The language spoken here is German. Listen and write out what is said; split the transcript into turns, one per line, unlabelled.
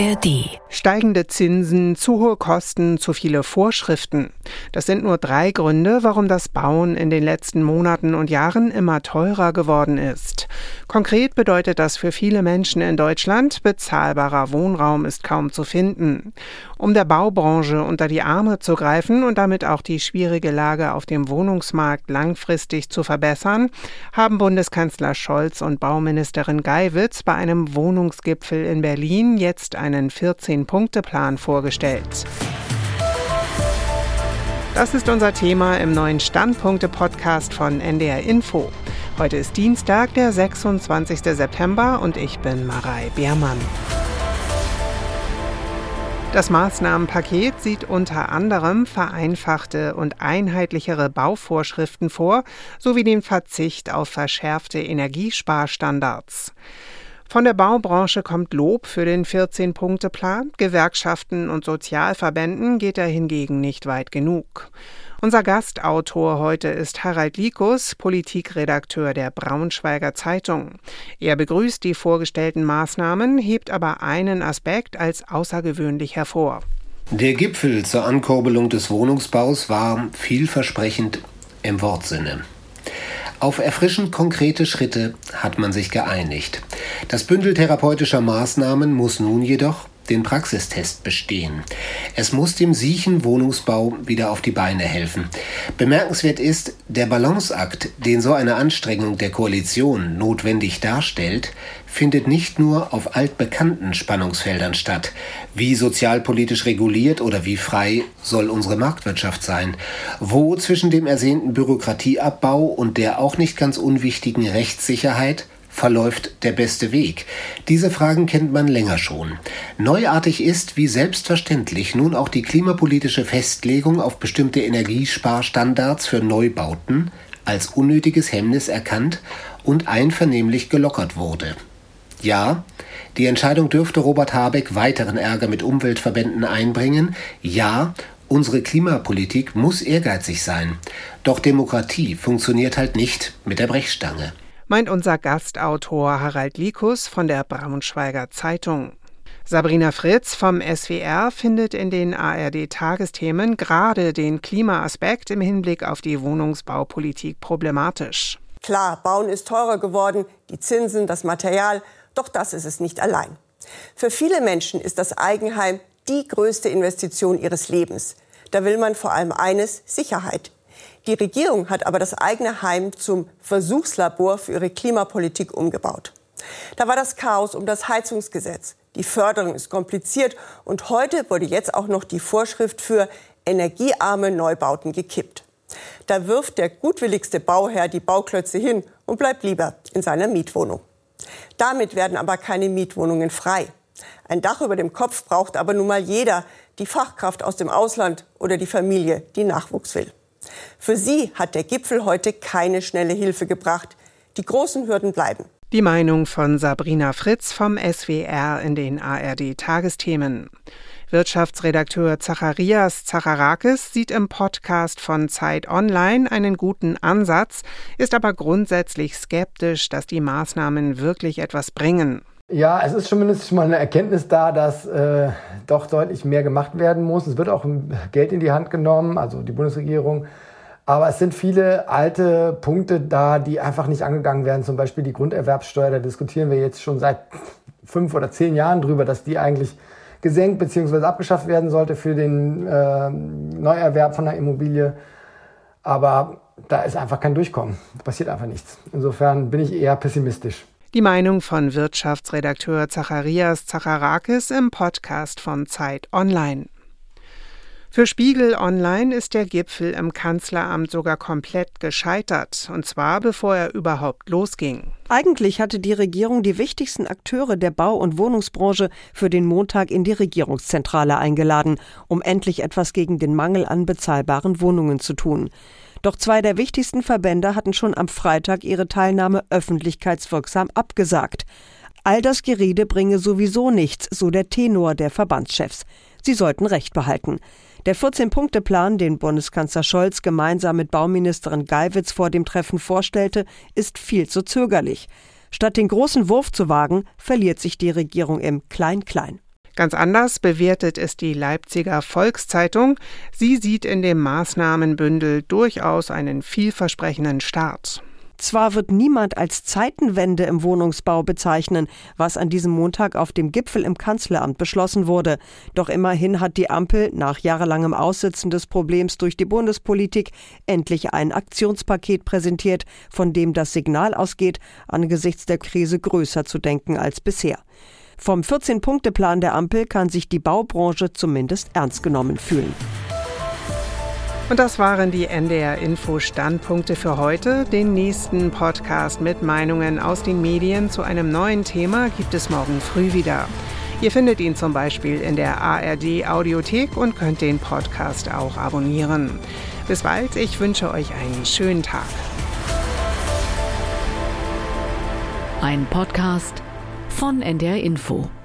ARD. Steigende Zinsen, zu hohe Kosten, zu viele Vorschriften. Das sind nur drei Gründe, warum das Bauen in den letzten Monaten und Jahren immer teurer geworden ist. Konkret bedeutet das für viele Menschen in Deutschland, bezahlbarer Wohnraum ist kaum zu finden. Um der Baubranche unter die Arme zu greifen und damit auch die schwierige Lage auf dem Wohnungsmarkt langfristig zu verbessern, haben Bundeskanzler Scholz und Bauministerin Geiwitz bei einem Wohnungsgipfel in Berlin jetzt einen 14-Punkte-Plan vorgestellt. Das ist unser Thema im neuen Standpunkte-Podcast von NDR Info. Heute ist Dienstag, der 26. September und ich bin Marei Beermann. Das Maßnahmenpaket sieht unter anderem vereinfachte und einheitlichere Bauvorschriften vor, sowie den Verzicht auf verschärfte Energiesparstandards. Von der Baubranche kommt Lob für den 14-Punkte-Plan. Gewerkschaften und Sozialverbänden geht er hingegen nicht weit genug. Unser Gastautor heute ist Harald Likus, Politikredakteur der Braunschweiger Zeitung. Er begrüßt die vorgestellten Maßnahmen, hebt aber einen Aspekt als außergewöhnlich hervor.
Der Gipfel zur Ankurbelung des Wohnungsbaus war vielversprechend im Wortsinne. Auf erfrischend konkrete Schritte hat man sich geeinigt. Das Bündel therapeutischer Maßnahmen muss nun jedoch den Praxistest bestehen. Es muss dem siechen Wohnungsbau wieder auf die Beine helfen. Bemerkenswert ist, der Balanceakt, den so eine Anstrengung der Koalition notwendig darstellt, findet nicht nur auf altbekannten Spannungsfeldern statt. Wie sozialpolitisch reguliert oder wie frei soll unsere Marktwirtschaft sein? Wo zwischen dem ersehnten Bürokratieabbau und der auch nicht ganz unwichtigen Rechtssicherheit verläuft der beste Weg? Diese Fragen kennt man länger schon. Neuartig ist, wie selbstverständlich, nun auch die klimapolitische Festlegung auf bestimmte Energiesparstandards für Neubauten als unnötiges Hemmnis erkannt und einvernehmlich gelockert wurde. Ja, die Entscheidung dürfte Robert Habeck weiteren Ärger mit Umweltverbänden einbringen. Ja, unsere Klimapolitik muss ehrgeizig sein. Doch Demokratie funktioniert halt nicht mit der Brechstange.
Meint unser Gastautor Harald Likus von der Braunschweiger Zeitung. Sabrina Fritz vom SWR findet in den ARD-Tagesthemen gerade den Klimaaspekt im Hinblick auf die Wohnungsbaupolitik problematisch.
Klar, Bauen ist teurer geworden, die Zinsen, das Material, doch das ist es nicht allein. Für viele Menschen ist das Eigenheim die größte Investition ihres Lebens. Da will man vor allem eines, Sicherheit. Die Regierung hat aber das eigene Heim zum Versuchslabor für ihre Klimapolitik umgebaut. Da war das Chaos um das Heizungsgesetz. Die Förderung ist kompliziert und heute wurde jetzt auch noch die Vorschrift für energiearme Neubauten gekippt. Da wirft der gutwilligste Bauherr die Bauklötze hin und bleibt lieber in seiner Mietwohnung. Damit werden aber keine Mietwohnungen frei. Ein Dach über dem Kopf braucht aber nun mal jeder, die Fachkraft aus dem Ausland oder die Familie, die Nachwuchs will. Für sie hat der Gipfel heute keine schnelle Hilfe gebracht. Die großen Hürden bleiben.
Die Meinung von Sabrina Fritz vom SWR in den ARD Tagesthemen. Wirtschaftsredakteur Zacharias Zacharakis sieht im Podcast von Zeit Online einen guten Ansatz, ist aber grundsätzlich skeptisch, dass die Maßnahmen wirklich etwas bringen.
Ja, es ist zumindest mal eine Erkenntnis da, dass äh, doch deutlich mehr gemacht werden muss. Es wird auch Geld in die Hand genommen, also die Bundesregierung. Aber es sind viele alte Punkte da, die einfach nicht angegangen werden. Zum Beispiel die Grunderwerbssteuer. Da diskutieren wir jetzt schon seit fünf oder zehn Jahren drüber, dass die eigentlich gesenkt bzw. abgeschafft werden sollte für den äh, Neuerwerb von einer Immobilie. Aber da ist einfach kein Durchkommen. Da passiert einfach nichts. Insofern bin ich eher pessimistisch.
Die Meinung von Wirtschaftsredakteur Zacharias Zacharakis im Podcast von Zeit Online. Für Spiegel Online ist der Gipfel im Kanzleramt sogar komplett gescheitert, und zwar bevor er überhaupt losging.
Eigentlich hatte die Regierung die wichtigsten Akteure der Bau- und Wohnungsbranche für den Montag in die Regierungszentrale eingeladen, um endlich etwas gegen den Mangel an bezahlbaren Wohnungen zu tun. Doch zwei der wichtigsten Verbände hatten schon am Freitag ihre Teilnahme öffentlichkeitswirksam abgesagt. All das Gerede bringe sowieso nichts, so der Tenor der Verbandschefs. Sie sollten Recht behalten. Der 14-Punkte-Plan, den Bundeskanzler Scholz gemeinsam mit Bauministerin Geiwitz vor dem Treffen vorstellte, ist viel zu zögerlich. Statt den großen Wurf zu wagen, verliert sich die Regierung im Klein-Klein.
Ganz anders bewertet es die Leipziger Volkszeitung. Sie sieht in dem Maßnahmenbündel durchaus einen vielversprechenden Start.
Zwar wird niemand als Zeitenwende im Wohnungsbau bezeichnen, was an diesem Montag auf dem Gipfel im Kanzleramt beschlossen wurde. Doch immerhin hat die Ampel nach jahrelangem Aussitzen des Problems durch die Bundespolitik endlich ein Aktionspaket präsentiert, von dem das Signal ausgeht, angesichts der Krise größer zu denken als bisher. Vom 14-Punkte-Plan der Ampel kann sich die Baubranche zumindest ernst genommen fühlen.
Und das waren die NDR Info Standpunkte für heute. Den nächsten Podcast mit Meinungen aus den Medien zu einem neuen Thema gibt es morgen früh wieder. Ihr findet ihn zum Beispiel in der ARD Audiothek und könnt den Podcast auch abonnieren. Bis bald, ich wünsche euch einen schönen Tag.
Ein Podcast von NDR Info.